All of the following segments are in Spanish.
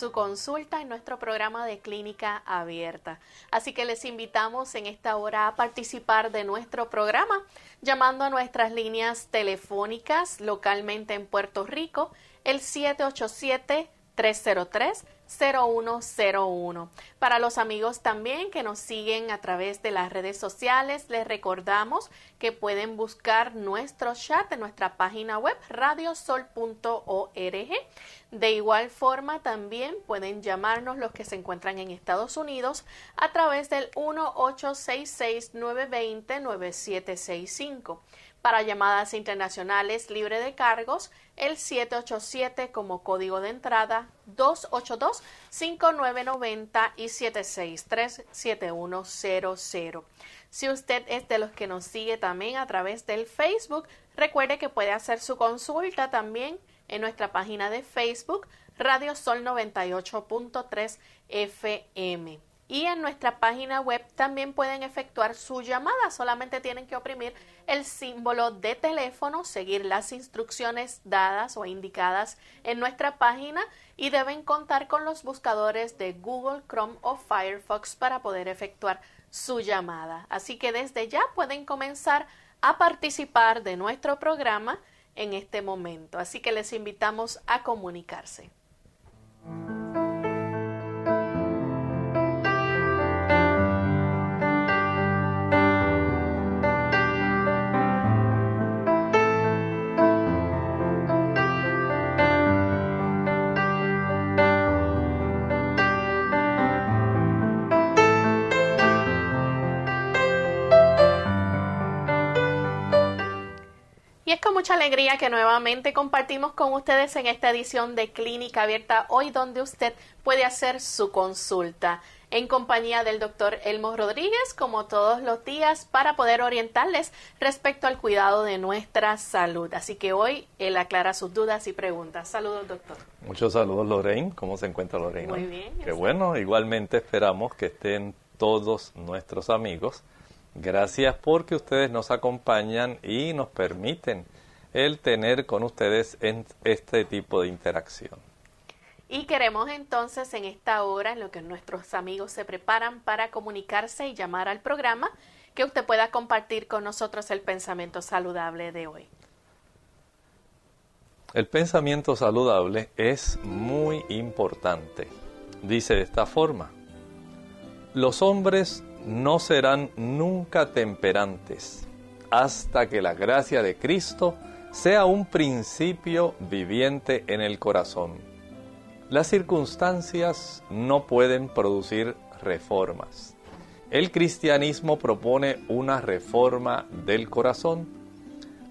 Su consulta en nuestro programa de clínica abierta. Así que les invitamos en esta hora a participar de nuestro programa llamando a nuestras líneas telefónicas localmente en Puerto Rico, el 787 303 0101. Para los amigos también que nos siguen a través de las redes sociales, les recordamos que pueden buscar nuestro chat en nuestra página web radiosol.org. De igual forma, también pueden llamarnos los que se encuentran en Estados Unidos a través del 1-866-920-9765. Para llamadas internacionales libre de cargos, el 787 como código de entrada, 282-5990 y 763-7100. Si usted es de los que nos sigue también a través del Facebook, recuerde que puede hacer su consulta también en nuestra página de Facebook, Radio Sol 98.3 FM. Y en nuestra página web también pueden efectuar su llamada. Solamente tienen que oprimir el símbolo de teléfono, seguir las instrucciones dadas o indicadas en nuestra página y deben contar con los buscadores de Google Chrome o Firefox para poder efectuar su llamada. Así que desde ya pueden comenzar a participar de nuestro programa en este momento. Así que les invitamos a comunicarse. Mucha alegría que nuevamente compartimos con ustedes en esta edición de Clínica Abierta, hoy donde usted puede hacer su consulta en compañía del doctor Elmo Rodríguez, como todos los días, para poder orientarles respecto al cuidado de nuestra salud. Así que hoy él aclara sus dudas y preguntas. Saludos, doctor. Muchos saludos, Lorraine. ¿Cómo se encuentra Lorraine? Muy bien. Qué bueno. Igualmente esperamos que estén todos nuestros amigos. Gracias porque ustedes nos acompañan y nos permiten el tener con ustedes en este tipo de interacción. Y queremos entonces en esta hora, en lo que nuestros amigos se preparan para comunicarse y llamar al programa, que usted pueda compartir con nosotros el pensamiento saludable de hoy. El pensamiento saludable es muy importante. Dice de esta forma, los hombres no serán nunca temperantes hasta que la gracia de Cristo sea un principio viviente en el corazón. Las circunstancias no pueden producir reformas. El cristianismo propone una reforma del corazón.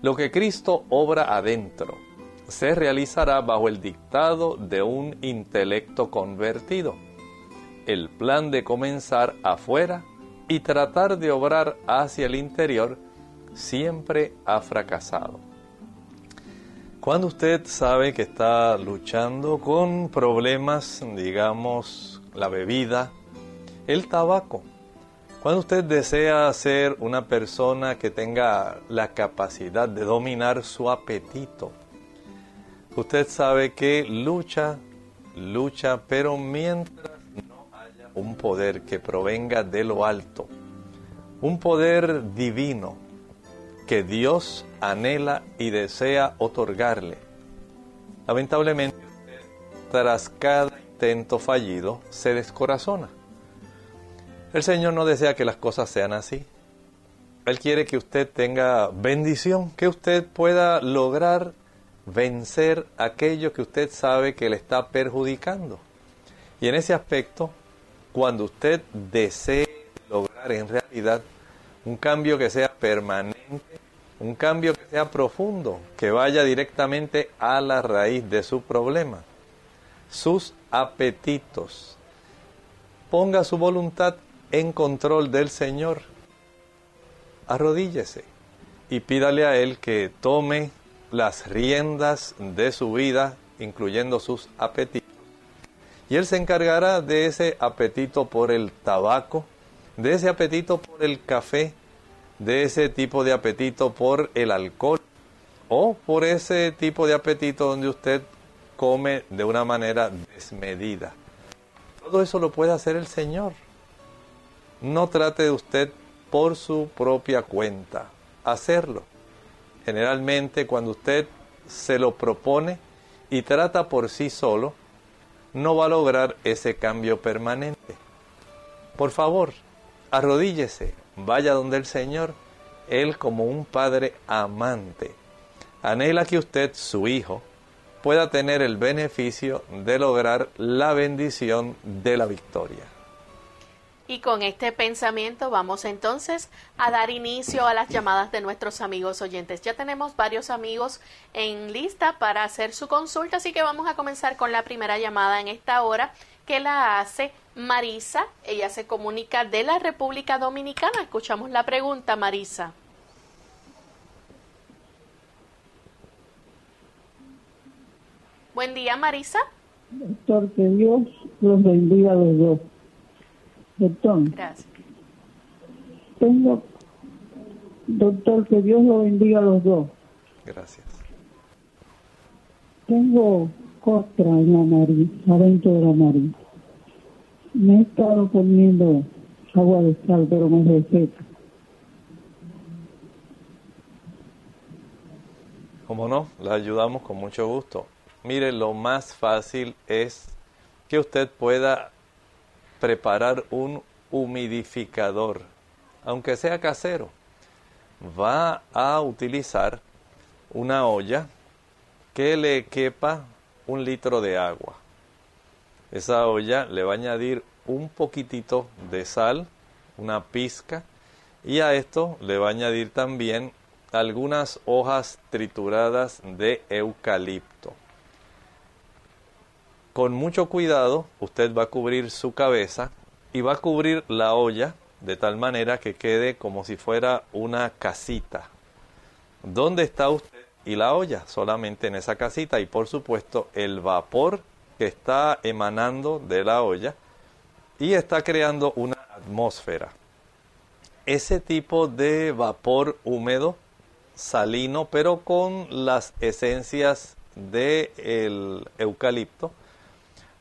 Lo que Cristo obra adentro se realizará bajo el dictado de un intelecto convertido. El plan de comenzar afuera y tratar de obrar hacia el interior siempre ha fracasado. Cuando usted sabe que está luchando con problemas, digamos, la bebida, el tabaco, cuando usted desea ser una persona que tenga la capacidad de dominar su apetito, usted sabe que lucha, lucha, pero mientras un poder que provenga de lo alto, un poder divino, que Dios anhela y desea otorgarle. Lamentablemente, tras cada intento fallido, se descorazona. El Señor no desea que las cosas sean así. Él quiere que usted tenga bendición, que usted pueda lograr vencer aquello que usted sabe que le está perjudicando. Y en ese aspecto, cuando usted desee lograr en realidad un cambio que sea permanente, un cambio que sea profundo, que vaya directamente a la raíz de su problema, sus apetitos. Ponga su voluntad en control del Señor. Arrodíllese y pídale a Él que tome las riendas de su vida, incluyendo sus apetitos. Y Él se encargará de ese apetito por el tabaco, de ese apetito por el café, de ese tipo de apetito por el alcohol o por ese tipo de apetito donde usted come de una manera desmedida. Todo eso lo puede hacer el Señor. No trate de usted por su propia cuenta hacerlo. Generalmente cuando usted se lo propone y trata por sí solo, no va a lograr ese cambio permanente. Por favor, arrodíllese, vaya donde el Señor, Él como un Padre amante, anhela que usted, su Hijo, pueda tener el beneficio de lograr la bendición de la victoria. Y con este pensamiento vamos entonces a dar inicio a las llamadas de nuestros amigos oyentes. Ya tenemos varios amigos en lista para hacer su consulta, así que vamos a comenzar con la primera llamada en esta hora que la hace Marisa. Ella se comunica de la República Dominicana. Escuchamos la pregunta, Marisa. Buen día, Marisa. Doctor, que Dios los bendiga a los dos. Doctor. Gracias. Tengo, doctor, que Dios lo bendiga a los dos. Gracias. Tengo costra en la nariz, adentro de la nariz. Me he estado poniendo agua de sal, pero me reseca. Como no, la ayudamos con mucho gusto. Mire, lo más fácil es que usted pueda preparar un humidificador, aunque sea casero. Va a utilizar una olla que le quepa un litro de agua. Esa olla le va a añadir un poquitito de sal, una pizca, y a esto le va a añadir también algunas hojas trituradas de eucalipto. Con mucho cuidado, usted va a cubrir su cabeza y va a cubrir la olla de tal manera que quede como si fuera una casita. ¿Dónde está usted y la olla? Solamente en esa casita y por supuesto el vapor que está emanando de la olla y está creando una atmósfera. Ese tipo de vapor húmedo, salino, pero con las esencias del eucalipto,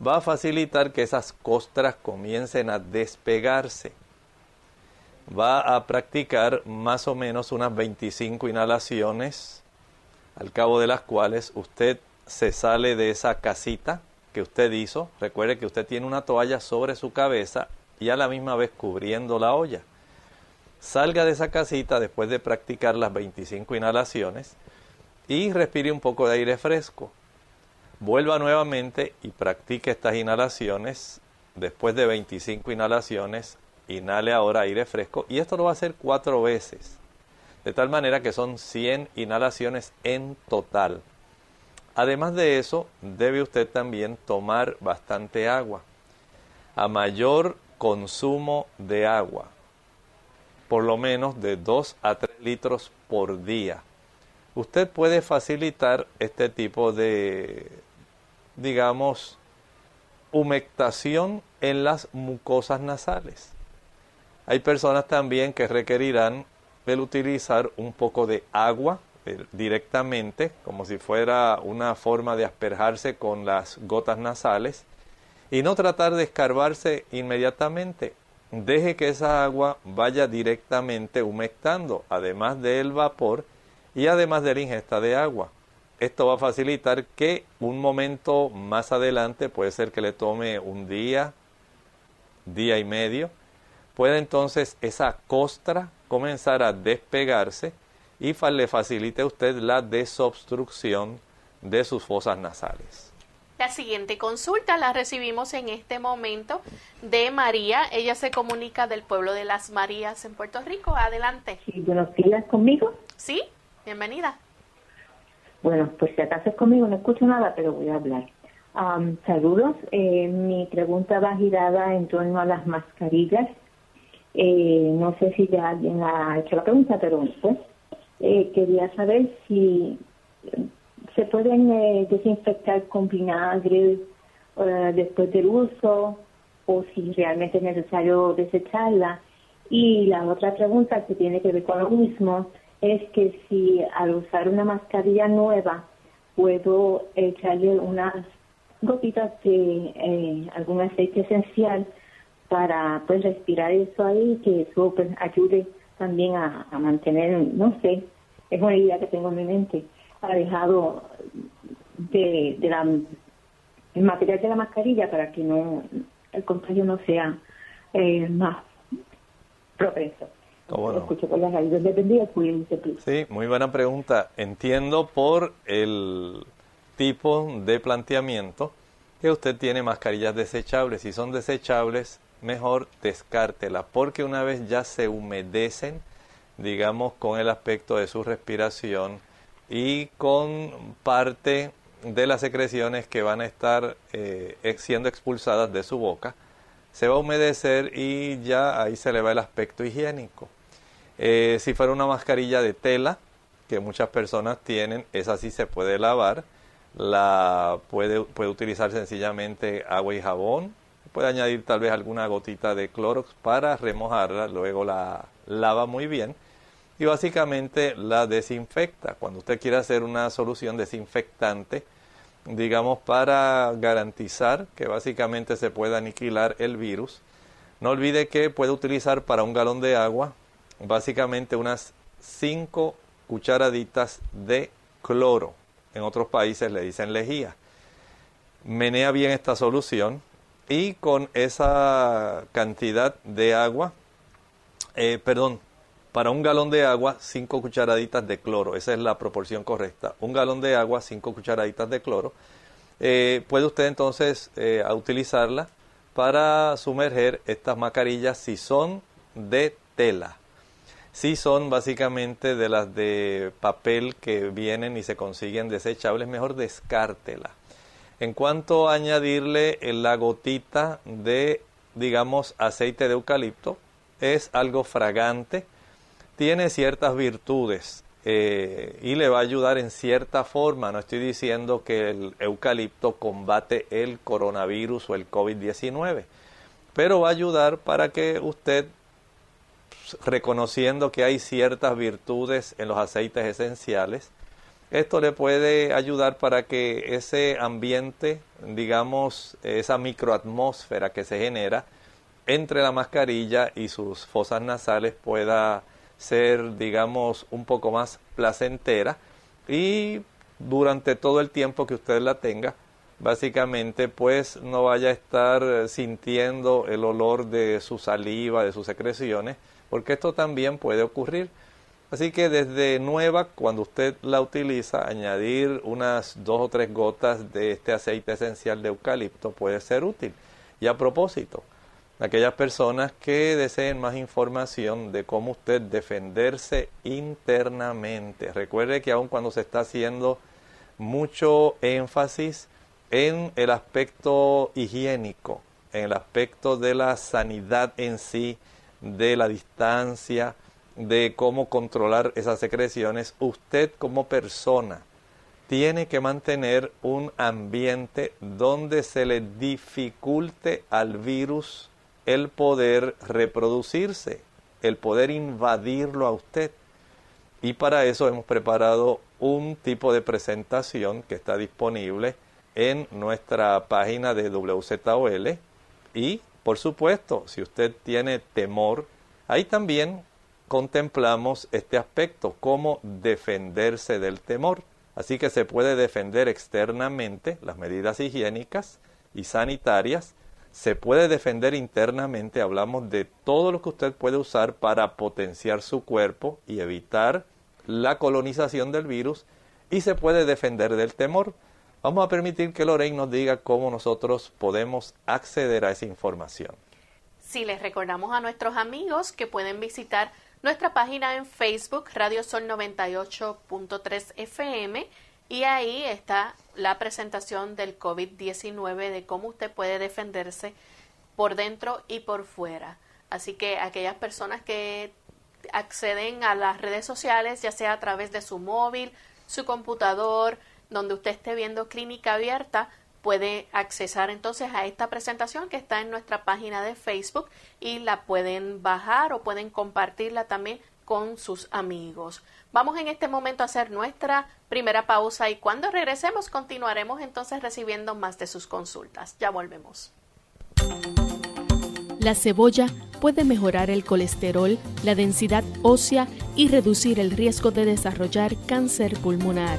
va a facilitar que esas costras comiencen a despegarse. Va a practicar más o menos unas 25 inhalaciones, al cabo de las cuales usted se sale de esa casita que usted hizo. Recuerde que usted tiene una toalla sobre su cabeza y a la misma vez cubriendo la olla. Salga de esa casita después de practicar las 25 inhalaciones y respire un poco de aire fresco. Vuelva nuevamente y practique estas inhalaciones. Después de 25 inhalaciones, inhale ahora aire fresco y esto lo va a hacer cuatro veces. De tal manera que son 100 inhalaciones en total. Además de eso, debe usted también tomar bastante agua. A mayor consumo de agua, por lo menos de 2 a 3 litros por día, usted puede facilitar este tipo de digamos, humectación en las mucosas nasales. Hay personas también que requerirán el utilizar un poco de agua eh, directamente, como si fuera una forma de asperjarse con las gotas nasales, y no tratar de escarbarse inmediatamente. Deje que esa agua vaya directamente humectando, además del vapor y además de la ingesta de agua. Esto va a facilitar que un momento más adelante, puede ser que le tome un día, día y medio, pueda entonces esa costra comenzar a despegarse y le facilite a usted la desobstrucción de sus fosas nasales. La siguiente consulta la recibimos en este momento de María. Ella se comunica del pueblo de las Marías en Puerto Rico. Adelante. Sí, buenos días conmigo. Sí, bienvenida. Bueno, pues si acaso es conmigo, no escucho nada, pero voy a hablar. saludos. Eh, mi pregunta va girada en torno a las mascarillas. Eh, no sé si ya alguien ha hecho la pregunta, pero pues eh, quería saber si se pueden eh, desinfectar con vinagre eh, después del uso o si realmente es necesario desecharla. Y la otra pregunta que tiene que ver con lo mismo es que si al usar una mascarilla nueva puedo echarle unas gotitas de eh, algún aceite esencial para pues respirar eso ahí que eso pues, ayude también a, mantener, no sé, es una idea que tengo en mi mente, alejado de, de la, el material de la mascarilla para que no el contagio no sea eh, más propenso. Escucho por las Sí, muy buena pregunta. Entiendo por el tipo de planteamiento que usted tiene mascarillas desechables. Si son desechables, mejor descártela, porque una vez ya se humedecen, digamos, con el aspecto de su respiración y con parte de las secreciones que van a estar eh, siendo expulsadas de su boca, se va a humedecer y ya ahí se le va el aspecto higiénico. Eh, si fuera una mascarilla de tela, que muchas personas tienen, esa sí se puede lavar, la puede, utilizar sencillamente agua y jabón, puede añadir tal vez alguna gotita de Clorox para remojarla, luego la lava muy bien y básicamente la desinfecta. Cuando usted quiere hacer una solución desinfectante, digamos para garantizar que básicamente se pueda aniquilar el virus, no olvide que puede utilizar para un galón de agua básicamente unas 5 cucharaditas de cloro. En otros países le dicen lejía. Menea bien esta solución y con esa cantidad de agua, eh, perdón, para un galón de agua, 5 cucharaditas de cloro. Esa es la proporción correcta. Un galón de agua, 5 cucharaditas de cloro. Eh, puede usted entonces eh, utilizarla para sumerger estas mascarillas si son de tela. Si son básicamente de las de papel que vienen y se consiguen desechables, mejor descártela. En cuanto a añadirle la gotita de, digamos, aceite de eucalipto, es algo fragante tiene ciertas virtudes eh, y le va a ayudar en cierta forma. No estoy diciendo que el eucalipto combate el coronavirus o el COVID-19, pero va a ayudar para que usted, reconociendo que hay ciertas virtudes en los aceites esenciales, esto le puede ayudar para que ese ambiente, digamos, esa microatmósfera que se genera entre la mascarilla y sus fosas nasales pueda ser, digamos, un poco más placentera y durante todo el tiempo que usted la tenga, básicamente pues no vaya a estar sintiendo el olor de su saliva, de sus secreciones, porque esto también puede ocurrir. Así que desde nueva, cuando usted la utiliza, añadir unas dos o tres gotas de este aceite esencial de eucalipto puede ser útil. Y a propósito, aquellas personas que deseen más información de cómo usted defenderse internamente. Recuerde que aun cuando se está haciendo mucho énfasis en el aspecto higiénico, en el aspecto de la sanidad en sí, de la distancia, de cómo controlar esas secreciones, usted como persona tiene que mantener un ambiente donde se le dificulte al virus el poder reproducirse, el poder invadirlo a usted. Y para eso hemos preparado un tipo de presentación que está disponible en nuestra página de WZOL. Y, por supuesto, si usted tiene temor, ahí también contemplamos este aspecto, cómo defenderse del temor. Así que se puede defender externamente las medidas higiénicas y sanitarias se puede defender internamente. Hablamos de todo lo que usted puede usar para potenciar su cuerpo y evitar la colonización del virus y se puede defender del temor. Vamos a permitir que Lorraine nos diga cómo nosotros podemos acceder a esa información. Si les recordamos a nuestros amigos que pueden visitar nuestra página en Facebook, Radio Sol 98.3 FM, y ahí está la presentación del COVID-19 de cómo usted puede defenderse por dentro y por fuera. Así que aquellas personas que acceden a las redes sociales, ya sea a través de su móvil, su computador, donde usted esté viendo clínica abierta, puede accesar entonces a esta presentación que está en nuestra página de Facebook y la pueden bajar o pueden compartirla también con sus amigos. Vamos en este momento a hacer nuestra primera pausa y cuando regresemos continuaremos entonces recibiendo más de sus consultas. Ya volvemos. La cebolla puede mejorar el colesterol, la densidad ósea y reducir el riesgo de desarrollar cáncer pulmonar.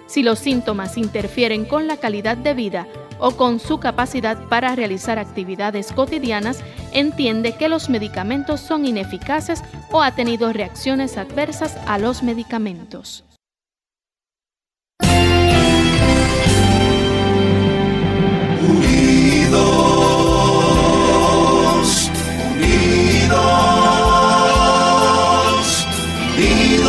Si los síntomas interfieren con la calidad de vida o con su capacidad para realizar actividades cotidianas, entiende que los medicamentos son ineficaces o ha tenido reacciones adversas a los medicamentos.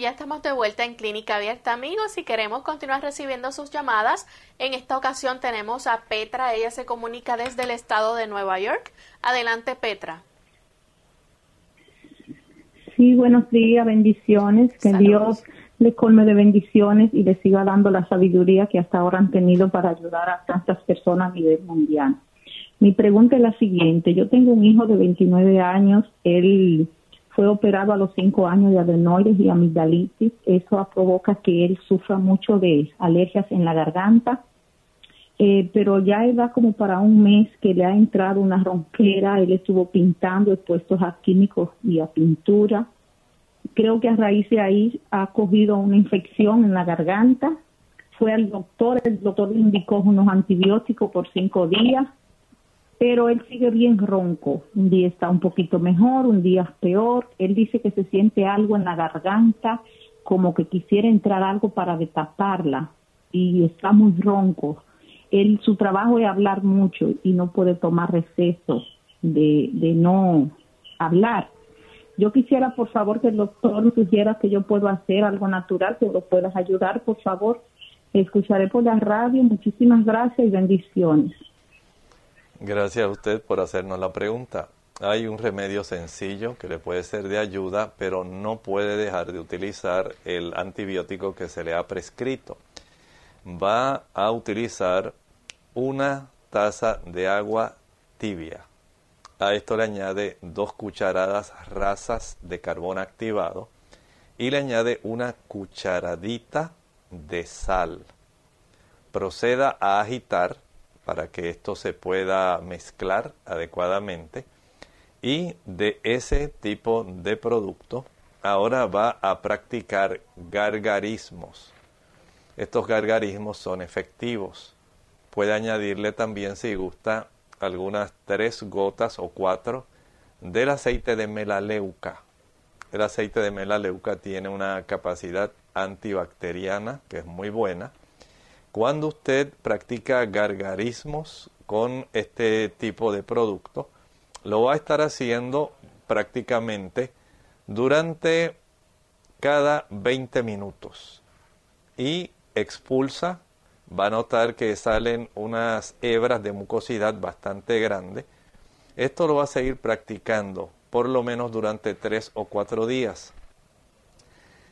Ya estamos de vuelta en Clínica Abierta, amigos, y queremos continuar recibiendo sus llamadas. En esta ocasión tenemos a Petra, ella se comunica desde el estado de Nueva York. Adelante, Petra. Sí, buenos días, bendiciones. Que Dios le colme de bendiciones y le siga dando la sabiduría que hasta ahora han tenido para ayudar a tantas personas a nivel mundial. Mi pregunta es la siguiente. Yo tengo un hijo de 29 años. Él fue operado a los cinco años de adenoides y amigdalitis. Eso provoca que él sufra mucho de alergias en la garganta. Eh, pero ya él va como para un mes que le ha entrado una ronquera, él estuvo pintando, expuestos a químicos y a pintura. Creo que a raíz de ahí ha cogido una infección en la garganta. Fue al doctor, el doctor le indicó unos antibióticos por cinco días pero él sigue bien ronco. Un día está un poquito mejor, un día peor. Él dice que se siente algo en la garganta, como que quisiera entrar algo para destaparla y está muy ronco. Él, su trabajo es hablar mucho y no puede tomar receso de, de no hablar. Yo quisiera, por favor, que el doctor sugiera que yo puedo hacer algo natural, que lo puedas ayudar, por favor. Escucharé por la radio. Muchísimas gracias y bendiciones. Gracias a usted por hacernos la pregunta. Hay un remedio sencillo que le puede ser de ayuda, pero no puede dejar de utilizar el antibiótico que se le ha prescrito. Va a utilizar una taza de agua tibia. A esto le añade dos cucharadas rasas de carbón activado y le añade una cucharadita de sal. Proceda a agitar para que esto se pueda mezclar adecuadamente y de ese tipo de producto ahora va a practicar gargarismos. Estos gargarismos son efectivos. Puede añadirle también, si gusta, algunas tres gotas o cuatro del aceite de melaleuca. El aceite de melaleuca tiene una capacidad antibacteriana que es muy buena. Cuando usted practica gargarismos con este tipo de producto, lo va a estar haciendo prácticamente durante cada 20 minutos y expulsa, va a notar que salen unas hebras de mucosidad bastante grandes. Esto lo va a seguir practicando por lo menos durante tres o cuatro días.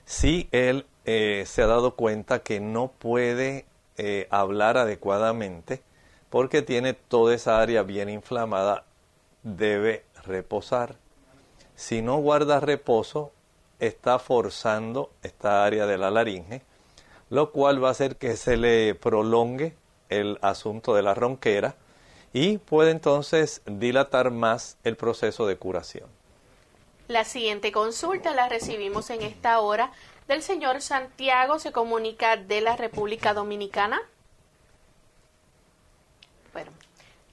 Si él eh, se ha dado cuenta que no puede eh, hablar adecuadamente porque tiene toda esa área bien inflamada, debe reposar. Si no guarda reposo, está forzando esta área de la laringe, lo cual va a hacer que se le prolongue el asunto de la ronquera y puede entonces dilatar más el proceso de curación. La siguiente consulta la recibimos en esta hora del señor Santiago, se comunica de la República Dominicana. Bueno,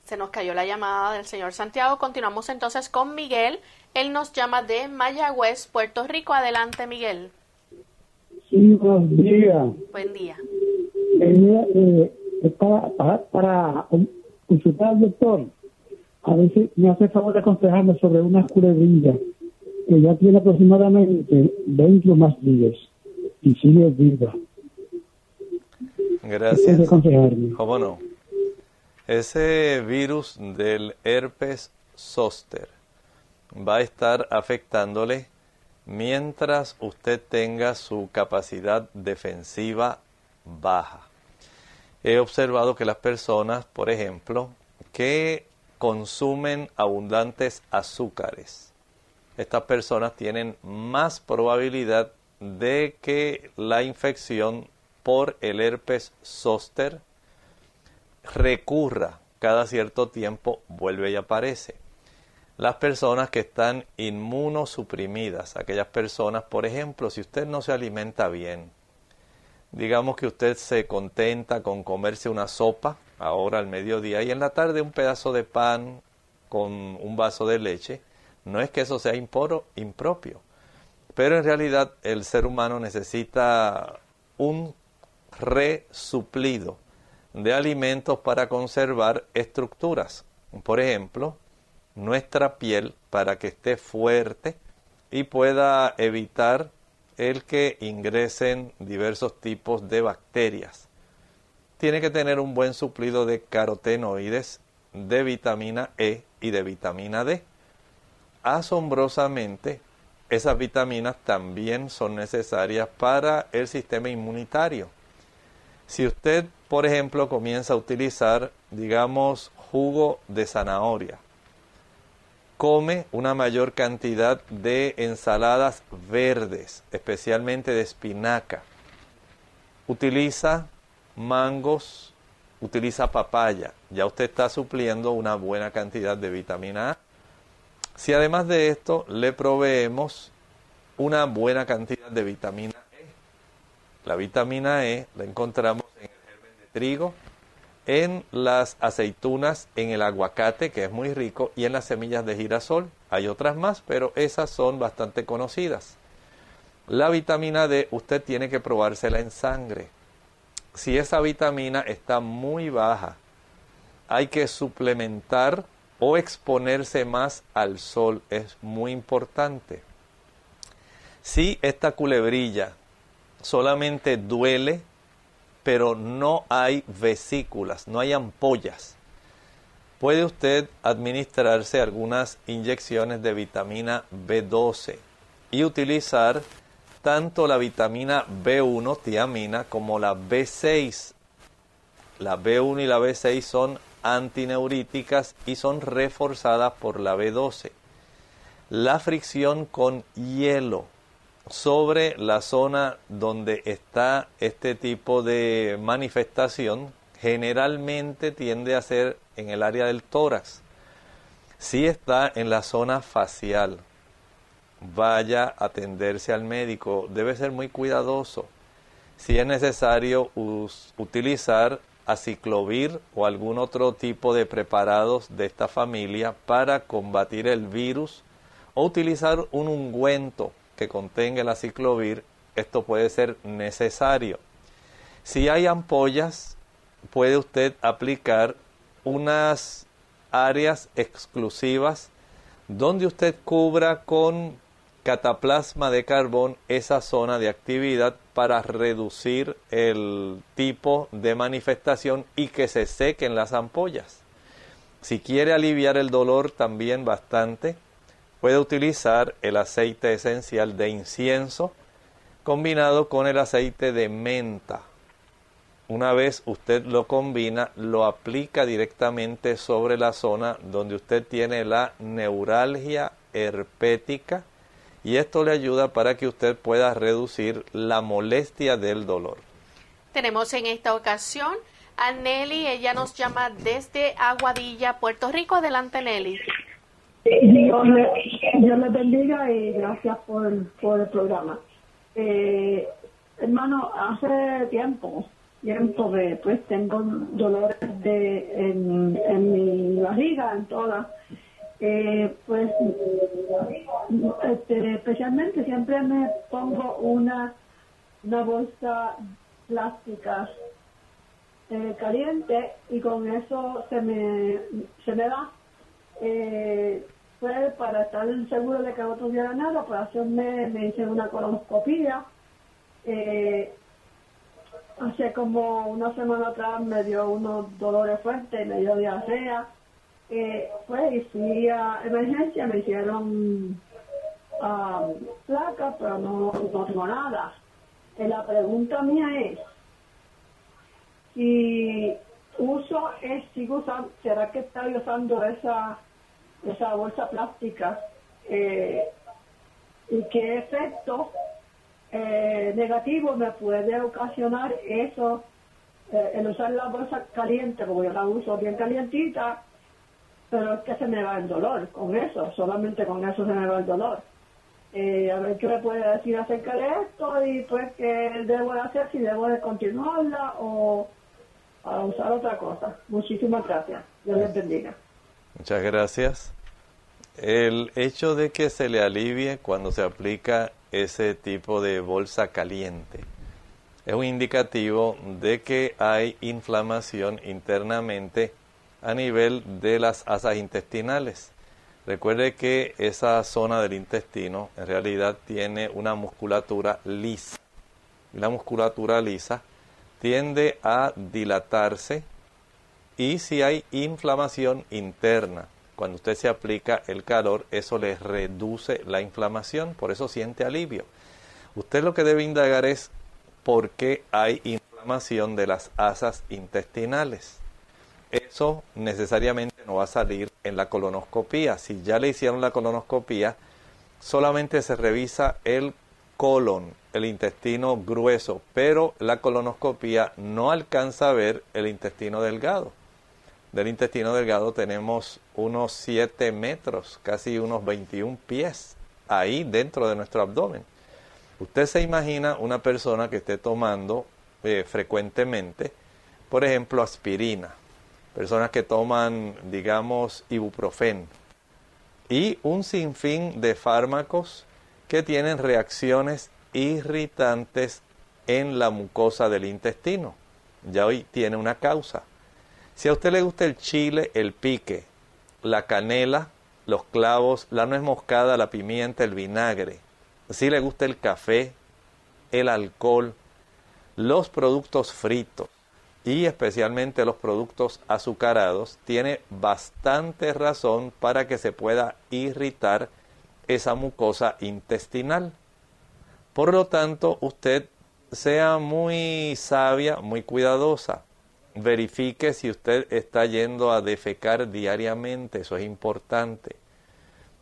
se nos cayó la llamada del señor Santiago. Continuamos entonces con Miguel. Él nos llama de Mayagüez, Puerto Rico. Adelante, Miguel. Sí, buenos días. Buen día. Eh, para, para, consultar al doctor, a ver si me hace favor de aconsejarme sobre una culebrilla que ya tiene aproximadamente 20 o más días y sigue viva. Gracias. ¿Cómo no? Ese virus del herpes zóster va a estar afectándole mientras usted tenga su capacidad defensiva baja. He observado que las personas, por ejemplo, que consumen abundantes azúcares, estas personas tienen más probabilidad de que la infección por el herpes zóster recurra cada cierto tiempo, vuelve y aparece. Las personas que están inmunosuprimidas, aquellas personas, por ejemplo, si usted no se alimenta bien, digamos que usted se contenta con comerse una sopa ahora al mediodía y en la tarde un pedazo de pan con un vaso de leche, no es que eso sea imporo, impropio, pero en realidad el ser humano necesita un resuplido de alimentos para conservar estructuras. Por ejemplo, nuestra piel para que esté fuerte y pueda evitar el que ingresen diversos tipos de bacterias. Tiene que tener un buen suplido de carotenoides, de vitamina E y de vitamina D. Asombrosamente, esas vitaminas también son necesarias para el sistema inmunitario. Si usted por ejemplo, comienza a utilizar, digamos, jugo de zanahoria. Come una mayor cantidad de ensaladas verdes, especialmente de espinaca. Utiliza mangos, utiliza papaya. Ya usted está supliendo una buena cantidad de vitamina A. Si además de esto le proveemos una buena cantidad de vitamina E, la vitamina E la encontramos trigo, en las aceitunas, en el aguacate, que es muy rico, y en las semillas de girasol. Hay otras más, pero esas son bastante conocidas. La vitamina D usted tiene que probársela en sangre. Si esa vitamina está muy baja, hay que suplementar o exponerse más al sol. Es muy importante. Si esta culebrilla solamente duele pero no hay vesículas, no hay ampollas. Puede usted administrarse algunas inyecciones de vitamina B12 y utilizar tanto la vitamina B1, tiamina, como la B6. La B1 y la B6 son antineuríticas y son reforzadas por la B12. La fricción con hielo sobre la zona donde está este tipo de manifestación generalmente tiende a ser en el área del tórax. Si está en la zona facial, vaya a atenderse al médico. Debe ser muy cuidadoso. Si es necesario utilizar aciclovir o algún otro tipo de preparados de esta familia para combatir el virus o utilizar un ungüento que contenga el aciclovir, esto puede ser necesario. Si hay ampollas, puede usted aplicar unas áreas exclusivas donde usted cubra con cataplasma de carbón esa zona de actividad para reducir el tipo de manifestación y que se sequen las ampollas. Si quiere aliviar el dolor también bastante, puede utilizar el aceite esencial de incienso combinado con el aceite de menta. Una vez usted lo combina, lo aplica directamente sobre la zona donde usted tiene la neuralgia herpética y esto le ayuda para que usted pueda reducir la molestia del dolor. Tenemos en esta ocasión a Nelly, ella nos llama desde Aguadilla, Puerto Rico. Adelante, Nelly. Dios le, bendiga y gracias por, el programa. Eh, hermano, hace tiempo, tiempo que pues tengo dolores de, en, en mi barriga, en todas eh, pues este, especialmente siempre me pongo una, una bolsa plástica eh, caliente y con eso se me, se me da. Eh, pues para estar seguro de que no tuviera nada, pues hacerme, me hice una colonoscopía. Eh, hace como una semana atrás me dio unos dolores fuertes, me dio diarrea eh, pues y fui a emergencia, me hicieron um, placa, pero no, no tengo nada. Eh, la pregunta mía es, si uso, es, sigo usando, ¿será que estoy usando esa, esa bolsa plástica? Eh, ¿Y qué efecto eh, negativo me puede ocasionar eso, eh, el usar la bolsa caliente, porque yo la uso bien calientita, pero es que se me va el dolor con eso, solamente con eso se me va el dolor. Eh, a ver qué me puede decir acerca de esto y pues qué debo de hacer, si debo de continuarla o a usar otra cosa. Muchísimas gracias. Dios les bendiga. Muchas gracias. El hecho de que se le alivie cuando se aplica ese tipo de bolsa caliente es un indicativo de que hay inflamación internamente a nivel de las asas intestinales. Recuerde que esa zona del intestino en realidad tiene una musculatura lisa. Y la musculatura lisa tiende a dilatarse y si hay inflamación interna, cuando usted se aplica el calor, eso le reduce la inflamación, por eso siente alivio. Usted lo que debe indagar es por qué hay inflamación de las asas intestinales eso necesariamente no va a salir en la colonoscopía. Si ya le hicieron la colonoscopía, solamente se revisa el colon, el intestino grueso, pero la colonoscopía no alcanza a ver el intestino delgado. Del intestino delgado tenemos unos 7 metros, casi unos 21 pies, ahí dentro de nuestro abdomen. Usted se imagina una persona que esté tomando eh, frecuentemente, por ejemplo, aspirina personas que toman, digamos, ibuprofen y un sinfín de fármacos que tienen reacciones irritantes en la mucosa del intestino. Ya hoy tiene una causa. Si a usted le gusta el chile, el pique, la canela, los clavos, la nuez moscada, la pimienta, el vinagre, si le gusta el café, el alcohol, los productos fritos y especialmente los productos azucarados tiene bastante razón para que se pueda irritar esa mucosa intestinal. Por lo tanto, usted sea muy sabia, muy cuidadosa. Verifique si usted está yendo a defecar diariamente, eso es importante.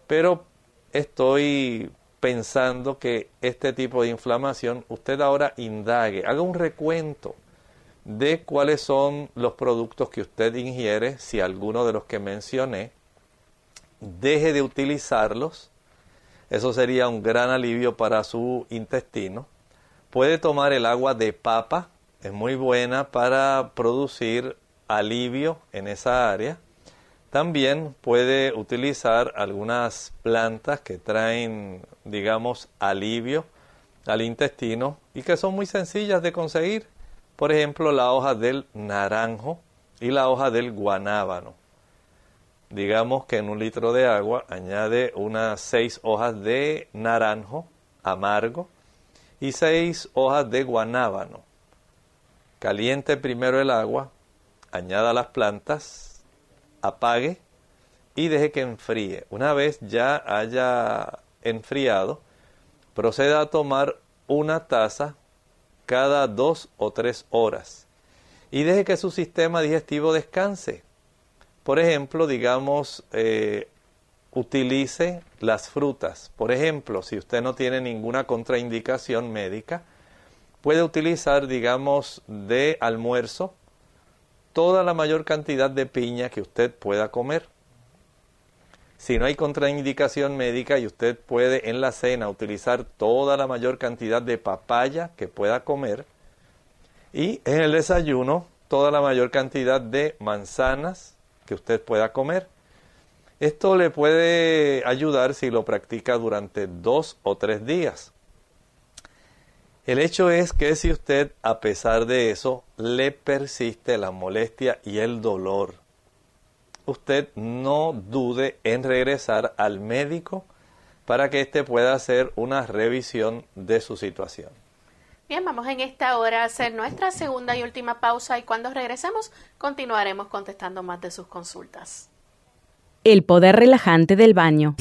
Pero estoy pensando que este tipo de inflamación, usted ahora indague, haga un recuento de cuáles son los productos que usted ingiere, si alguno de los que mencioné, deje de utilizarlos, eso sería un gran alivio para su intestino. Puede tomar el agua de papa, es muy buena para producir alivio en esa área. También puede utilizar algunas plantas que traen, digamos, alivio al intestino y que son muy sencillas de conseguir. Por ejemplo, la hoja del naranjo y la hoja del guanábano. Digamos que en un litro de agua añade unas seis hojas de naranjo amargo y seis hojas de guanábano. Caliente primero el agua, añada las plantas, apague y deje que enfríe. Una vez ya haya enfriado, proceda a tomar una taza cada dos o tres horas y deje que su sistema digestivo descanse. Por ejemplo, digamos, eh, utilice las frutas. Por ejemplo, si usted no tiene ninguna contraindicación médica, puede utilizar, digamos, de almuerzo toda la mayor cantidad de piña que usted pueda comer. Si no hay contraindicación médica y usted puede en la cena utilizar toda la mayor cantidad de papaya que pueda comer y en el desayuno toda la mayor cantidad de manzanas que usted pueda comer. Esto le puede ayudar si lo practica durante dos o tres días. El hecho es que si usted, a pesar de eso, le persiste la molestia y el dolor, usted no dude en regresar al médico para que éste pueda hacer una revisión de su situación. Bien, vamos en esta hora a hacer nuestra segunda y última pausa y cuando regresemos continuaremos contestando más de sus consultas. El poder relajante del baño.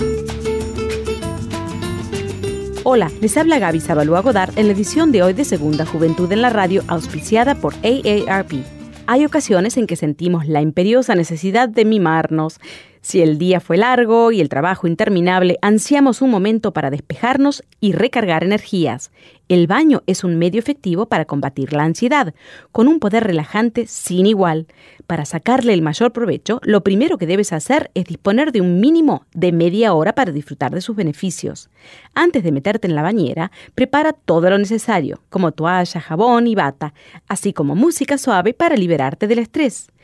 Hola, les habla Gaby Zabalúa Godard en la edición de hoy de Segunda Juventud en la Radio, auspiciada por AARP. Hay ocasiones en que sentimos la imperiosa necesidad de mimarnos. Si el día fue largo y el trabajo interminable, ansiamos un momento para despejarnos y recargar energías. El baño es un medio efectivo para combatir la ansiedad, con un poder relajante sin igual. Para sacarle el mayor provecho, lo primero que debes hacer es disponer de un mínimo de media hora para disfrutar de sus beneficios. Antes de meterte en la bañera, prepara todo lo necesario, como toalla, jabón y bata, así como música suave para liberarte del estrés.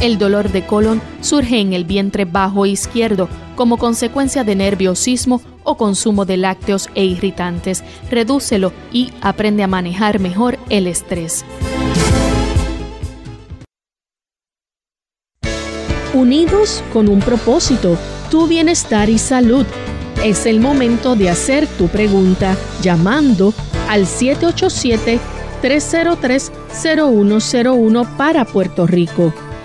El dolor de colon surge en el vientre bajo izquierdo como consecuencia de nerviosismo o consumo de lácteos e irritantes. Redúcelo y aprende a manejar mejor el estrés. Unidos con un propósito, tu bienestar y salud. Es el momento de hacer tu pregunta llamando al 787-303-0101 para Puerto Rico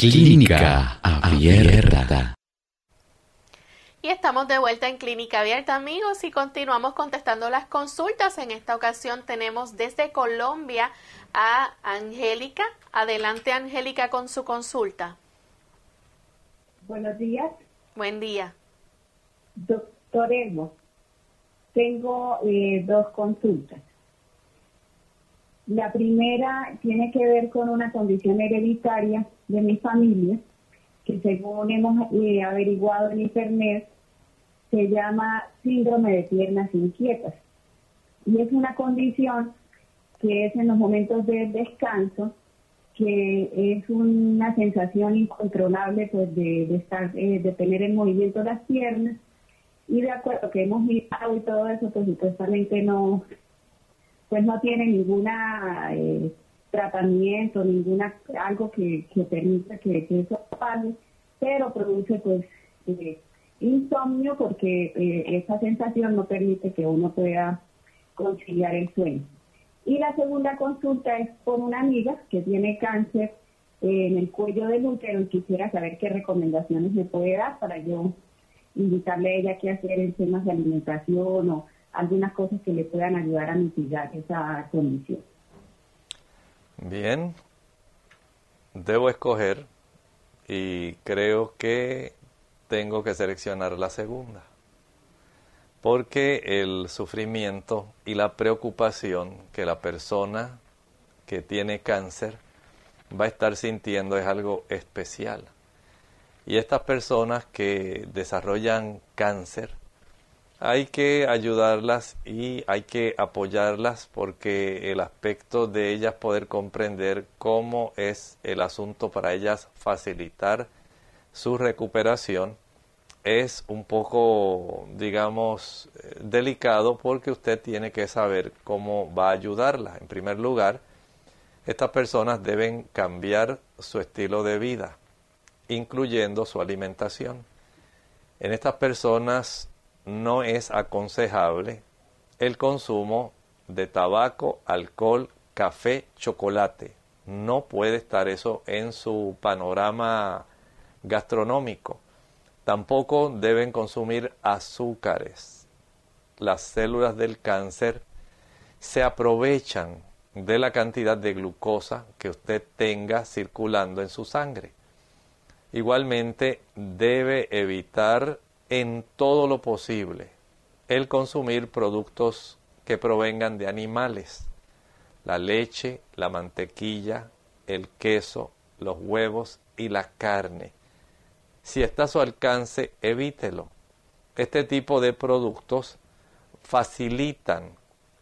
Clínica Abierta. Y estamos de vuelta en Clínica Abierta, amigos, y continuamos contestando las consultas. En esta ocasión tenemos desde Colombia a Angélica. Adelante, Angélica, con su consulta. Buenos días. Buen día. Doctor Elmo, tengo eh, dos consultas. La primera tiene que ver con una condición hereditaria de mi familia, que según hemos eh, averiguado en internet, se llama síndrome de piernas inquietas. Y es una condición que es en los momentos de descanso, que es una sensación incontrolable pues de, estar, eh, de tener en movimiento las piernas. Y de acuerdo que hemos mirado y todo eso, pues supuestamente no, pues no tiene ninguna eh, tratamiento, ninguna algo que, que permita que, eso pase, pero produce pues eh, insomnio porque eh, esa sensación no permite que uno pueda conciliar el sueño. Y la segunda consulta es por una amiga que tiene cáncer en el cuello del útero y quisiera saber qué recomendaciones me puede dar para yo invitarle a ella qué hacer en temas de alimentación o algunas cosas que le puedan ayudar a mitigar esa condición. Bien, debo escoger y creo que tengo que seleccionar la segunda, porque el sufrimiento y la preocupación que la persona que tiene cáncer va a estar sintiendo es algo especial. Y estas personas que desarrollan cáncer hay que ayudarlas y hay que apoyarlas porque el aspecto de ellas poder comprender cómo es el asunto para ellas facilitar su recuperación es un poco, digamos, delicado porque usted tiene que saber cómo va a ayudarla. En primer lugar, estas personas deben cambiar su estilo de vida, incluyendo su alimentación. En estas personas no es aconsejable el consumo de tabaco, alcohol, café, chocolate. No puede estar eso en su panorama gastronómico. Tampoco deben consumir azúcares. Las células del cáncer se aprovechan de la cantidad de glucosa que usted tenga circulando en su sangre. Igualmente debe evitar en todo lo posible el consumir productos que provengan de animales, la leche, la mantequilla, el queso, los huevos y la carne. Si está a su alcance, evítelo. Este tipo de productos facilitan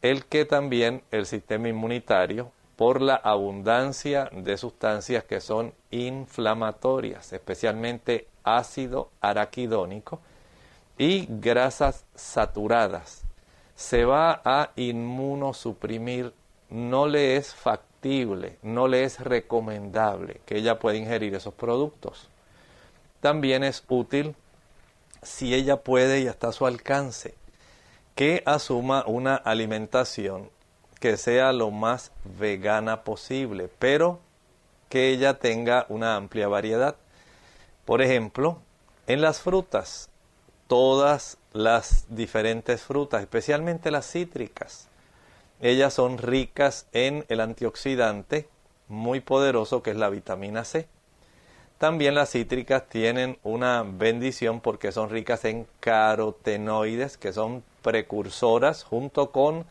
el que también el sistema inmunitario, por la abundancia de sustancias que son inflamatorias, especialmente ácido araquidónico, y grasas saturadas. Se va a inmunosuprimir, no le es factible, no le es recomendable que ella pueda ingerir esos productos. También es útil, si ella puede y está a su alcance, que asuma una alimentación que sea lo más vegana posible, pero que ella tenga una amplia variedad. Por ejemplo, en las frutas, todas las diferentes frutas, especialmente las cítricas. Ellas son ricas en el antioxidante muy poderoso que es la vitamina C. También las cítricas tienen una bendición porque son ricas en carotenoides, que son precursoras junto con,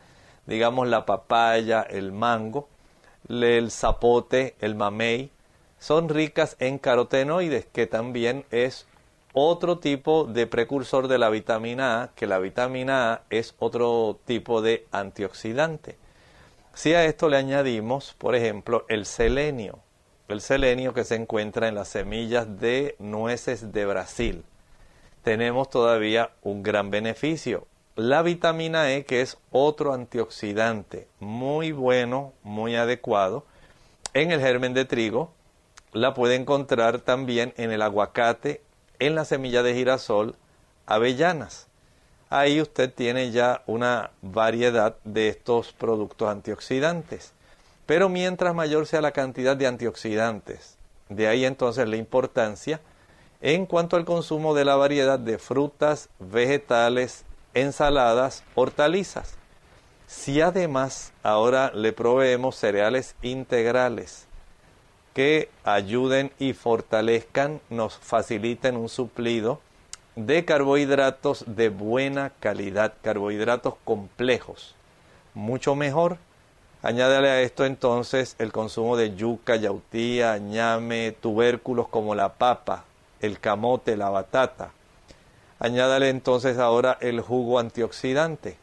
digamos, la papaya, el mango, el zapote, el mamey. Son ricas en carotenoides, que también es otro tipo de precursor de la vitamina A, que la vitamina A es otro tipo de antioxidante. Si a esto le añadimos, por ejemplo, el selenio, el selenio que se encuentra en las semillas de nueces de Brasil, tenemos todavía un gran beneficio. La vitamina E, que es otro antioxidante muy bueno, muy adecuado, en el germen de trigo, la puede encontrar también en el aguacate, en la semilla de girasol avellanas. ahí usted tiene ya una variedad de estos productos antioxidantes. Pero mientras mayor sea la cantidad de antioxidantes, de ahí entonces la importancia en cuanto al consumo de la variedad de frutas, vegetales, ensaladas, hortalizas. Si además ahora le proveemos cereales integrales que ayuden y fortalezcan, nos faciliten un suplido de carbohidratos de buena calidad, carbohidratos complejos, mucho mejor. Añádale a esto entonces el consumo de yuca, yautía, ñame, tubérculos como la papa, el camote, la batata. Añádale entonces ahora el jugo antioxidante.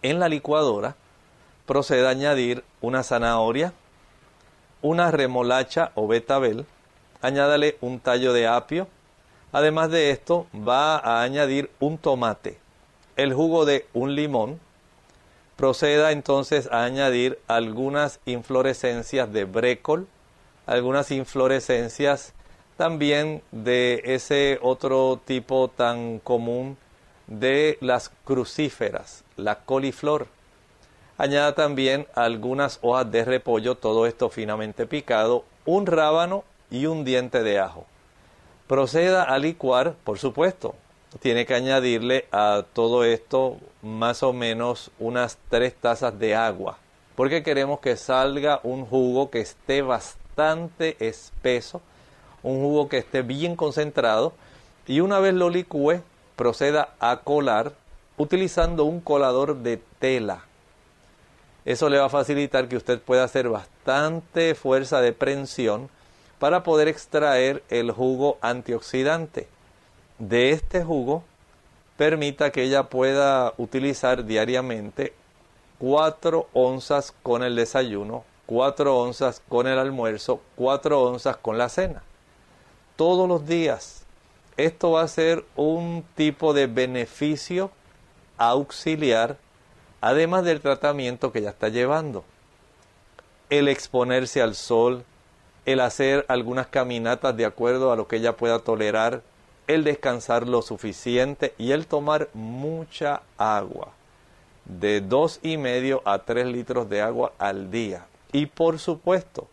En la licuadora proceda a añadir una zanahoria, una remolacha o betabel, añádale un tallo de apio. Además de esto, va a añadir un tomate, el jugo de un limón. Proceda entonces a añadir algunas inflorescencias de brécol, algunas inflorescencias también de ese otro tipo tan común de las crucíferas, la coliflor. Añada también algunas hojas de repollo, todo esto finamente picado, un rábano y un diente de ajo. Proceda a licuar, por supuesto. Tiene que añadirle a todo esto más o menos unas tres tazas de agua, porque queremos que salga un jugo que esté bastante espeso un jugo que esté bien concentrado y una vez lo licúe, proceda a colar utilizando un colador de tela. Eso le va a facilitar que usted pueda hacer bastante fuerza de prensión para poder extraer el jugo antioxidante. De este jugo, permita que ella pueda utilizar diariamente 4 onzas con el desayuno, 4 onzas con el almuerzo, 4 onzas con la cena todos los días. Esto va a ser un tipo de beneficio auxiliar, además del tratamiento que ya está llevando. El exponerse al sol, el hacer algunas caminatas de acuerdo a lo que ella pueda tolerar, el descansar lo suficiente y el tomar mucha agua, de dos y medio a tres litros de agua al día. Y por supuesto,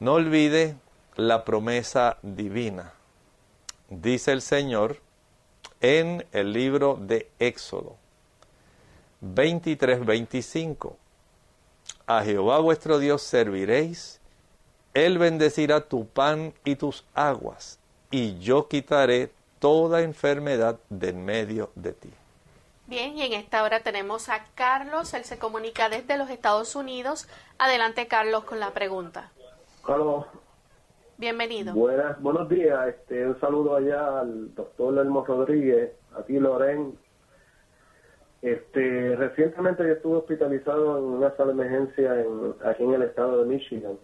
no olvide la promesa divina. Dice el Señor en el libro de Éxodo 23-25. A Jehová vuestro Dios serviréis, Él bendecirá tu pan y tus aguas, y yo quitaré toda enfermedad de en medio de ti. Bien, y en esta hora tenemos a Carlos, él se comunica desde los Estados Unidos. Adelante, Carlos, con la pregunta. Carlos, Bienvenido. Buenas, buenos días. Este, un saludo allá al doctor Elmo Rodríguez, a ti Loren. Este, recientemente yo estuve hospitalizado en una sala de emergencia en, aquí en el estado de Michigan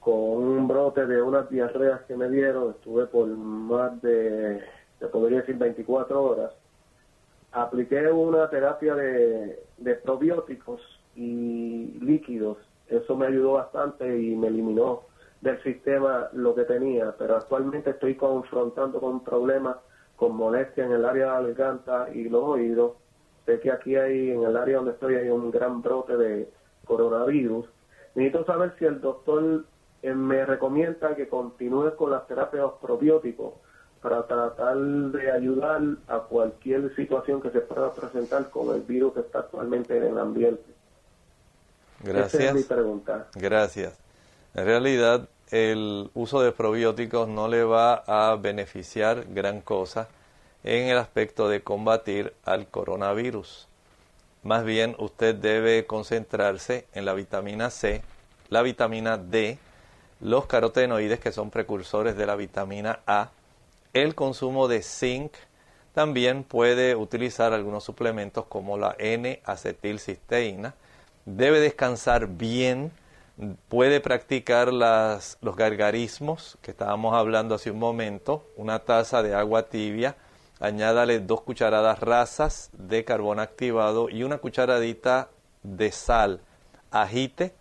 con un brote de unas diarreas que me dieron. Estuve por más de, se podría decir, 24 horas. Apliqué una terapia de, de probióticos y líquidos. Eso me ayudó bastante y me eliminó del sistema lo que tenía, pero actualmente estoy confrontando con problemas con molestia en el área de la garganta y los oídos. Sé que aquí hay, en el área donde estoy, hay un gran brote de coronavirus. Necesito saber si el doctor eh, me recomienda que continúe con las terapias probióticos para tratar de ayudar a cualquier situación que se pueda presentar con el virus que está actualmente en el ambiente. Gracias. Esa es mi pregunta. Gracias. En realidad, el uso de probióticos no le va a beneficiar gran cosa en el aspecto de combatir al coronavirus. Más bien usted debe concentrarse en la vitamina C, la vitamina D, los carotenoides que son precursores de la vitamina A, el consumo de zinc, también puede utilizar algunos suplementos como la N-acetilcisteína, debe descansar bien, puede practicar los gargarismos que estábamos hablando hace un momento, una taza de agua tibia, añádale dos cucharadas rasas de carbón activado y una cucharadita de sal, agite,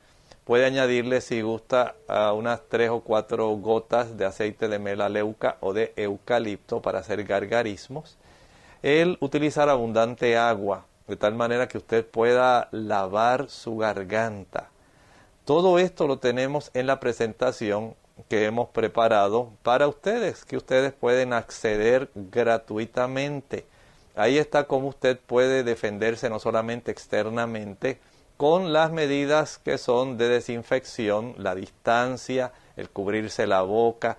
puede añadirle si gusta unas tres o cuatro gotas de aceite de melaleuca o de eucalipto para hacer gargarismos. el utilizar abundante agua, de tal manera que usted pueda lavar su garganta. Todo esto lo tenemos en la presentación que hemos preparado para ustedes, que ustedes pueden acceder gratuitamente. Ahí está cómo usted puede defenderse no solamente externamente, con las medidas que son de desinfección, la distancia, el cubrirse la boca.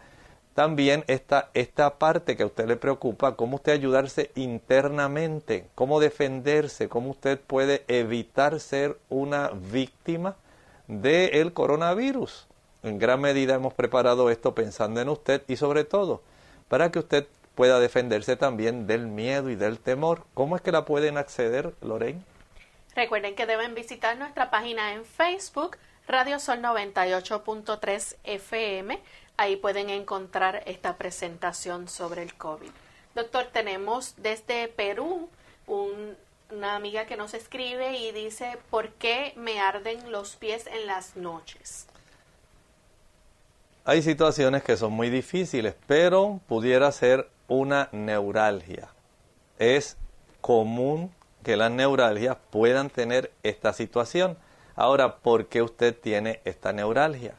También está esta parte que a usted le preocupa, cómo usted ayudarse internamente, cómo defenderse, cómo usted puede evitar ser una víctima del coronavirus. En gran medida hemos preparado esto pensando en usted y sobre todo para que usted pueda defenderse también del miedo y del temor. ¿Cómo es que la pueden acceder, Lorraine? Recuerden que deben visitar nuestra página en Facebook, Radio Sol 98.3 FM. Ahí pueden encontrar esta presentación sobre el COVID. Doctor, tenemos desde Perú una amiga que nos escribe y dice, ¿por qué me arden los pies en las noches? Hay situaciones que son muy difíciles, pero pudiera ser una neuralgia. Es común que las neuralgias puedan tener esta situación. Ahora, ¿por qué usted tiene esta neuralgia?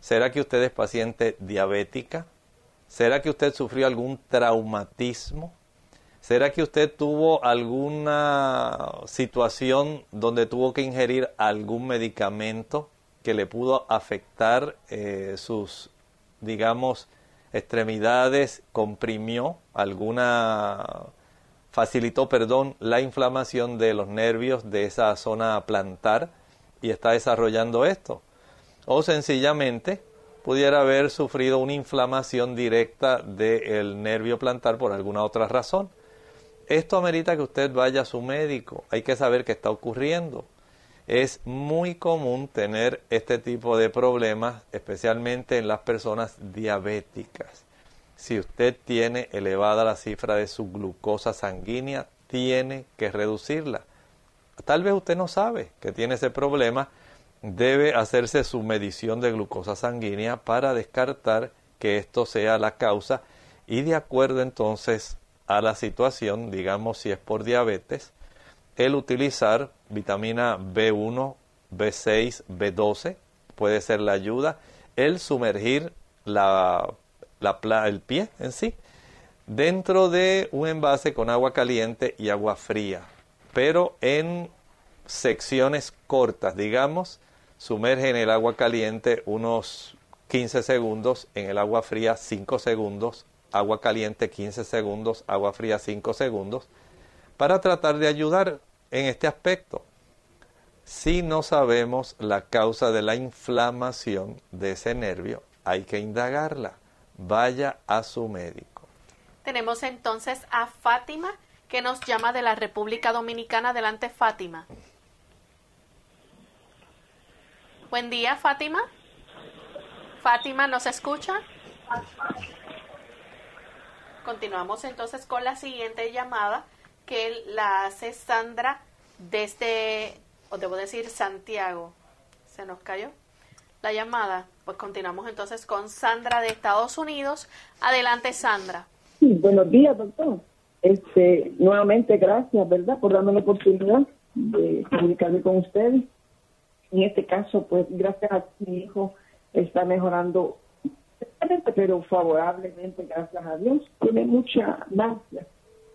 ¿Será que usted es paciente diabética? ¿Será que usted sufrió algún traumatismo? ¿Será que usted tuvo alguna situación donde tuvo que ingerir algún medicamento? Que le pudo afectar eh, sus, digamos, extremidades, comprimió alguna, facilitó, perdón, la inflamación de los nervios de esa zona plantar y está desarrollando esto. O sencillamente pudiera haber sufrido una inflamación directa del nervio plantar por alguna otra razón. Esto amerita que usted vaya a su médico. Hay que saber qué está ocurriendo es muy común tener este tipo de problemas, especialmente en las personas diabéticas. Si usted tiene elevada la cifra de su glucosa sanguínea, tiene que reducirla. Tal vez usted no sabe que tiene ese problema, debe hacerse su medición de glucosa sanguínea para descartar que esto sea la causa y de acuerdo entonces a la situación, digamos si es por diabetes, el utilizar vitamina B1, B6, B12 puede ser la ayuda. El sumergir la, el pie en sí dentro de un envase con agua caliente y agua fría, pero en secciones cortas, digamos, sumerge en el agua caliente unos 15 segundos, en el agua fría 5 segundos, agua caliente 15 segundos, agua fría 5 segundos, para tratar de ayudar en este aspecto. Si no sabemos la causa de la inflamación de ese nervio, hay que indagarla. Vaya a su médico. Tenemos entonces a Fátima que nos llama de la República Dominicana. Adelante, Fátima. Buen día, Fátima. Fátima, ¿nos escucha? Continuamos entonces con la siguiente llamada que la hace Sandra desde, o debo decir Santiago. Se nos cayó la llamada. Pues continuamos entonces con Sandra de Estados Unidos. Adelante, Sandra. Sí, buenos días, doctor. Este, nuevamente, gracias, ¿verdad?, por darme la oportunidad de comunicarme con ustedes. En este caso, pues, gracias a mi hijo está mejorando, pero favorablemente, gracias a Dios. Tiene mucha gracia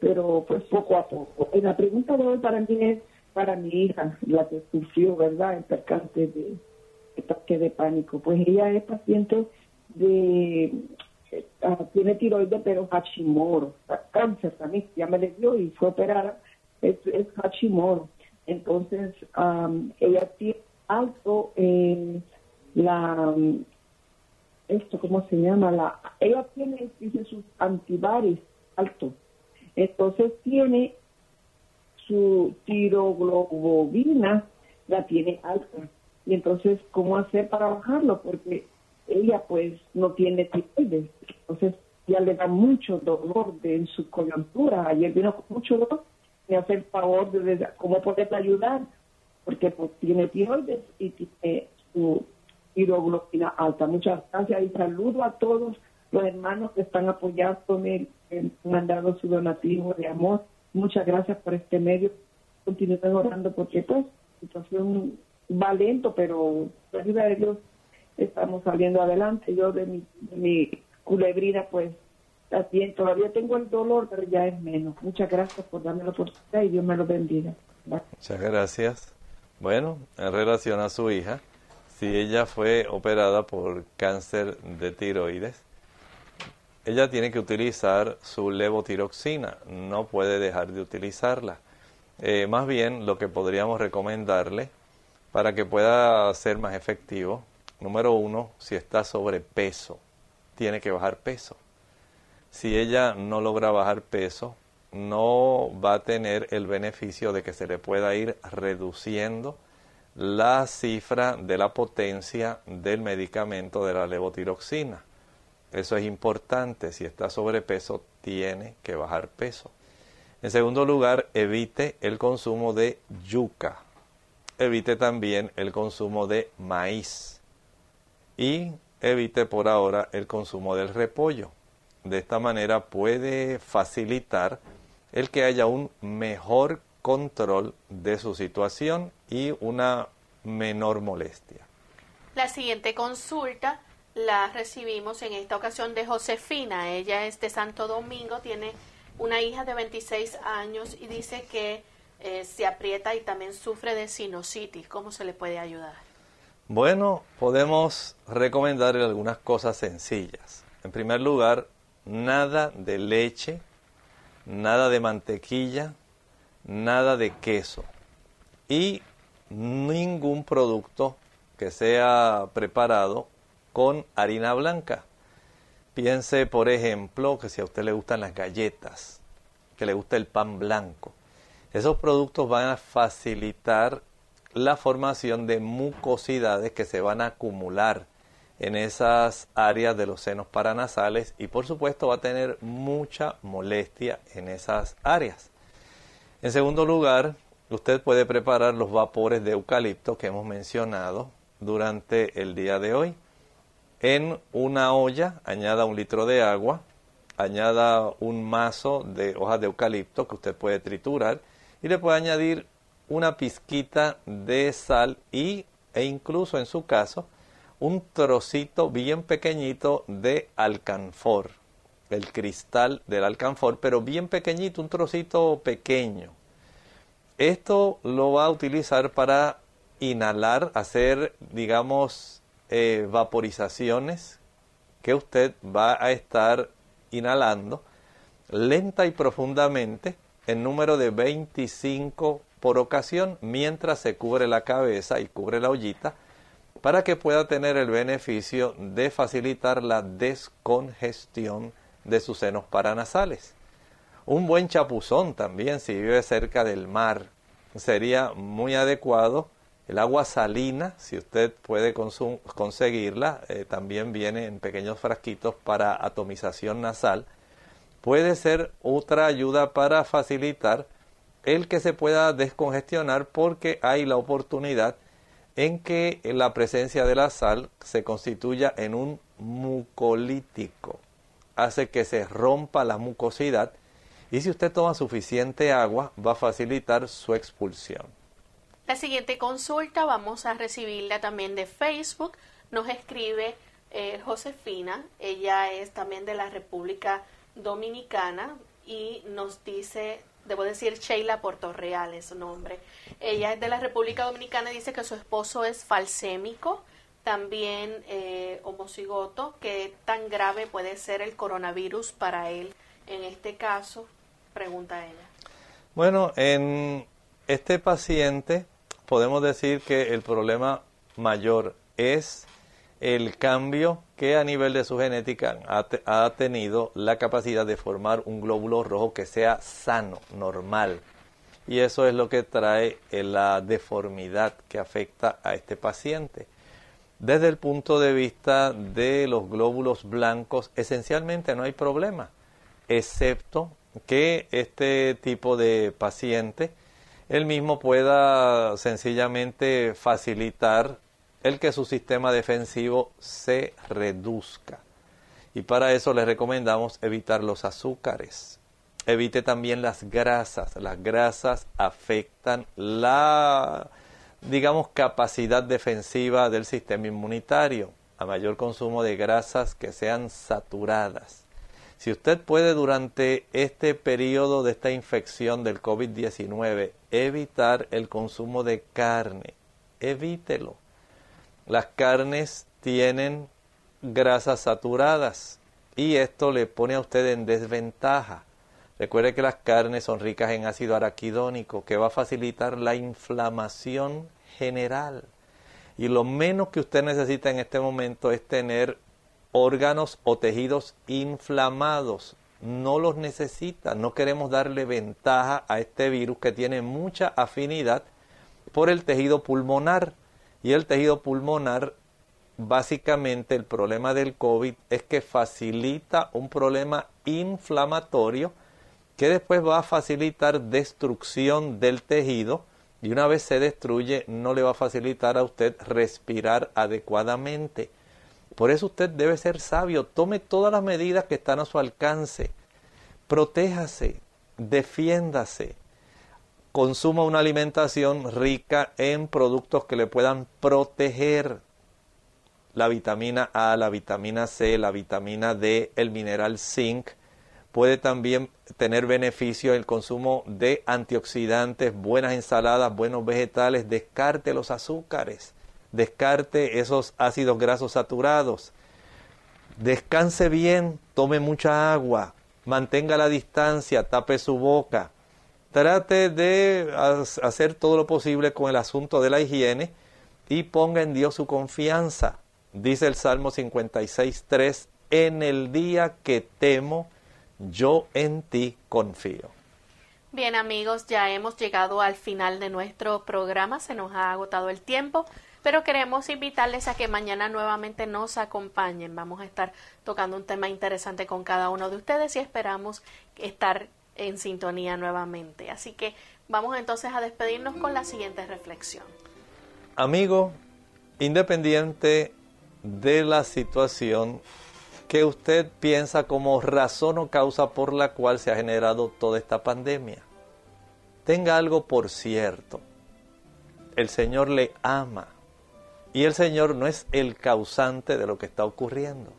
pero pues poco a poco. La pregunta de hoy para mí es para mi hija, la que sufrió, ¿verdad?, el percance de, ataque de pánico. Pues ella es paciente de, ah, tiene tiroides, pero Hashimoto, cáncer también, ya me le dio y fue operada, es, es Hashimoto. Entonces, ella tiene alto en la, esto, ¿cómo se llama? La, ella tiene, dice, sus antibodies altos entonces tiene su tiroglobina, la tiene alta. Y entonces, ¿cómo hacer para bajarlo? Porque ella pues no tiene tiroides. Entonces ya le da mucho dolor de, en su coyuntura. Ayer vino con mucho dolor. Me hace el favor de, cómo poderle ayudar. Porque pues tiene tiroides y tiene su tiroglobina alta. Muchas gracias y saludo a todos los hermanos que están apoyando que han dado su donativo de amor. Muchas gracias por este medio. Continúen orando porque pues la situación va lento, pero por ayuda de Dios estamos saliendo adelante. Yo de mi culebrina pues también todavía tengo el dolor, pero ya es menos. Muchas gracias por darme la oportunidad y Dios me lo bendiga. Muchas gracias. Bueno, en relación a su hija, si ella fue operada por cáncer de tiroides, ella tiene que utilizar su levotiroxina, no puede dejar de utilizarla. Eh, más bien, lo que podríamos recomendarle para que pueda ser más efectivo, número uno, si está sobrepeso, tiene que bajar peso. Si ella no logra bajar peso, no va a tener el beneficio de que se le pueda ir reduciendo la cifra de la potencia del medicamento de la levotiroxina. Eso es importante. Si está sobrepeso, tiene que bajar peso. En segundo lugar, evite el consumo de yuca. Evite también el consumo de maíz. Y evite por ahora el consumo del repollo. De esta manera puede facilitar el que haya un mejor control de su situación y una menor molestia. La siguiente consulta la recibimos en esta ocasión de Josefina. Ella es de Santo Domingo, tiene una hija de 26 años y dice que eh, se aprieta y también sufre de sinusitis. ¿Cómo se le puede ayudar? Bueno, podemos recomendarle algunas cosas sencillas. En primer lugar, nada de leche, nada de mantequilla, nada de queso y ningún producto que sea preparado con harina blanca. Piense, por ejemplo, que si a usted le gustan las galletas, que le gusta el pan blanco, esos productos van a facilitar la formación de mucosidades que se van a acumular en esas áreas de los senos paranasales y por supuesto va a tener mucha molestia en esas áreas. En segundo lugar, usted puede preparar los vapores de eucalipto que hemos mencionado durante el día de hoy. En una olla añada un litro de agua, añada un mazo de hojas de eucalipto que usted puede triturar y le puede añadir una pizquita de sal y, e incluso en su caso un trocito bien pequeñito de alcanfor el cristal del alcanfor, pero bien pequeñito, un trocito pequeño. Esto lo va a utilizar para inhalar, hacer, digamos, eh, vaporizaciones que usted va a estar inhalando lenta y profundamente en número de 25 por ocasión mientras se cubre la cabeza y cubre la ollita para que pueda tener el beneficio de facilitar la descongestión de sus senos paranasales. Un buen chapuzón también si vive cerca del mar sería muy adecuado. El agua salina, si usted puede conseguirla, eh, también viene en pequeños frasquitos para atomización nasal. Puede ser otra ayuda para facilitar el que se pueda descongestionar porque hay la oportunidad en que la presencia de la sal se constituya en un mucolítico hace que se rompa la mucosidad y si usted toma suficiente agua va a facilitar su expulsión. La siguiente consulta vamos a recibirla también de Facebook. Nos escribe eh, Josefina, ella es también de la República Dominicana y nos dice, debo decir Sheila Portorreal es su nombre. Ella es de la República Dominicana y dice que su esposo es falsémico también eh, homocigoto, ¿qué tan grave puede ser el coronavirus para él en este caso? Pregunta ella. Bueno, en este paciente podemos decir que el problema mayor es el cambio que a nivel de su genética ha, tenido la capacidad de formar un glóbulo rojo que sea sano, normal. Y eso es lo que trae la deformidad que afecta a este paciente. Desde el punto de vista de los glóbulos blancos, esencialmente no hay problema, excepto que este tipo de paciente, él mismo pueda sencillamente facilitar el que su sistema defensivo se reduzca. Y para eso les recomendamos evitar los azúcares. Evite también las grasas. Las grasas afectan la, digamos, capacidad defensiva del sistema inmunitario. A mayor consumo de grasas que sean saturadas. Si usted puede durante este periodo de esta infección del COVID-19 evitar el consumo de carne, evítelo. Las carnes tienen grasas saturadas y esto le pone a usted en desventaja. Recuerde que las carnes son ricas en ácido araquidónico que va a facilitar la inflamación general. Y lo menos que usted necesita en este momento es tener órganos o tejidos inflamados. No los necesita. No queremos darle ventaja a este virus que tiene mucha afinidad por el tejido pulmonar. Y el tejido pulmonar básicamente el problema del COVID es que facilita un problema inflamatorio que después va a facilitar destrucción del tejido y una vez se destruye no le va a facilitar a usted respirar adecuadamente. Por eso usted debe ser sabio, tome todas las medidas que están a su alcance, protéjase, defiéndase, consuma una alimentación rica en productos que le puedan proteger la vitamina A, la vitamina C, la vitamina D, el mineral zinc. Puede también tener beneficio el consumo de antioxidantes, buenas ensaladas, buenos vegetales. Descarte los azúcares, descarte esos ácidos grasos saturados. Descanse bien, tome mucha agua, mantenga la distancia, tape su boca. Trate de hacer todo lo posible con el asunto de la higiene y ponga en Dios su confianza. Dice el Salmo 56.3, en el día que temo, yo en ti confío. Bien amigos, ya hemos llegado al final de nuestro programa, se nos ha agotado el tiempo, pero queremos invitarles a que mañana nuevamente nos acompañen. Vamos a estar tocando un tema interesante con cada uno de ustedes y esperamos estar en sintonía nuevamente. Así que vamos entonces a despedirnos con la siguiente reflexión. Amigo, independiente de la situación que usted piensa como razón o causa por la cual se ha generado toda esta pandemia. Tenga algo por cierto. El Señor le ama y el Señor no es el causante de lo que está ocurriendo.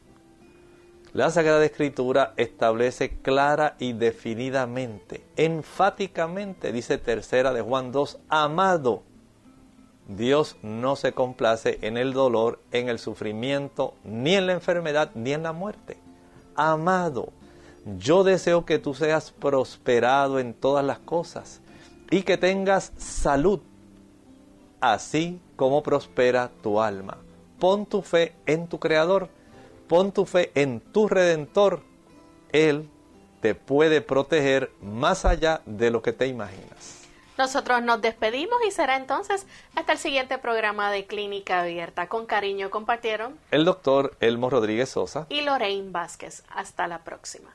La Sagrada Escritura establece clara y definidamente, enfáticamente, dice tercera de Juan 2, amado Dios no se complace en el dolor, en el sufrimiento, ni en la enfermedad, ni en la muerte. Amado, yo deseo que tú seas prosperado en todas las cosas y que tengas salud, así como prospera tu alma. Pon tu fe en tu Creador, pon tu fe en tu Redentor. Él te puede proteger más allá de lo que te imaginas. Nosotros nos despedimos y será entonces hasta el siguiente programa de Clínica Abierta. Con cariño compartieron el doctor Elmo Rodríguez Sosa y Lorraine Vázquez. Hasta la próxima.